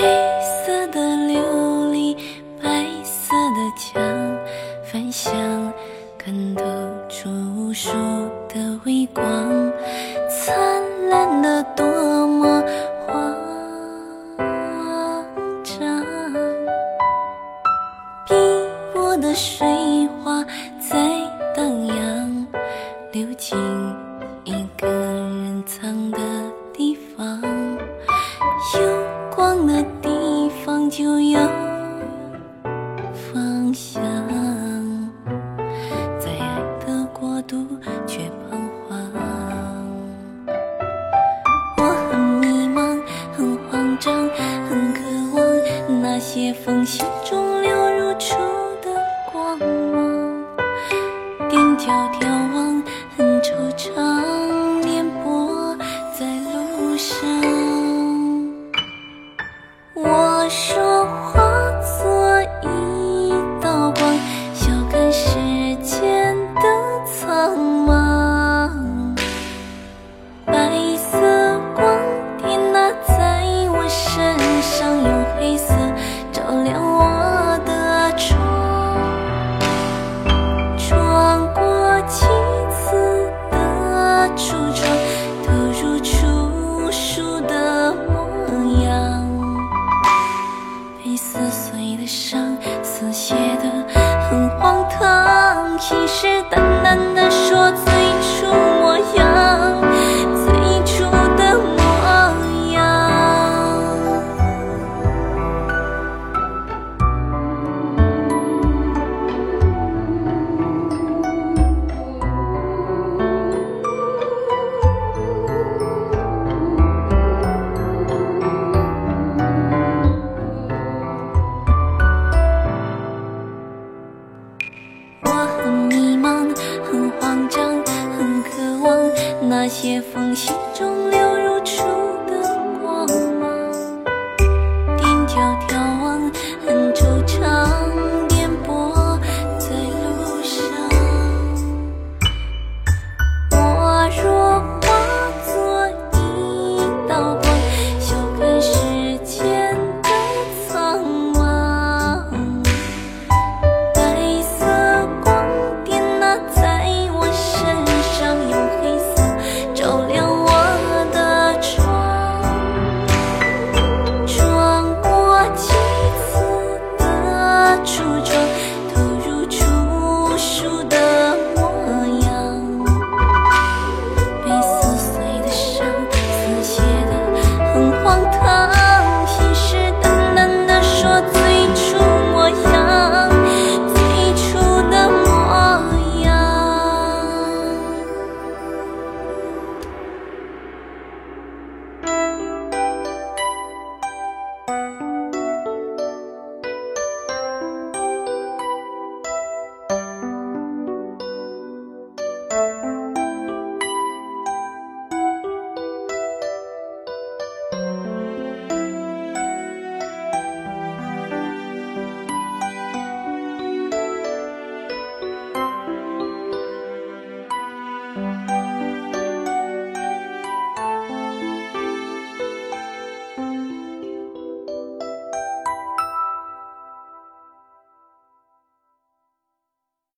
黑色的琉璃，白色的墙，反响看透出无数的微光，灿烂的多么慌张。碧波的水就有方向，在爱的国度却彷徨。我很迷茫，很慌张，很渴望那些缝隙中流入出的光芒。踮脚眺望，一种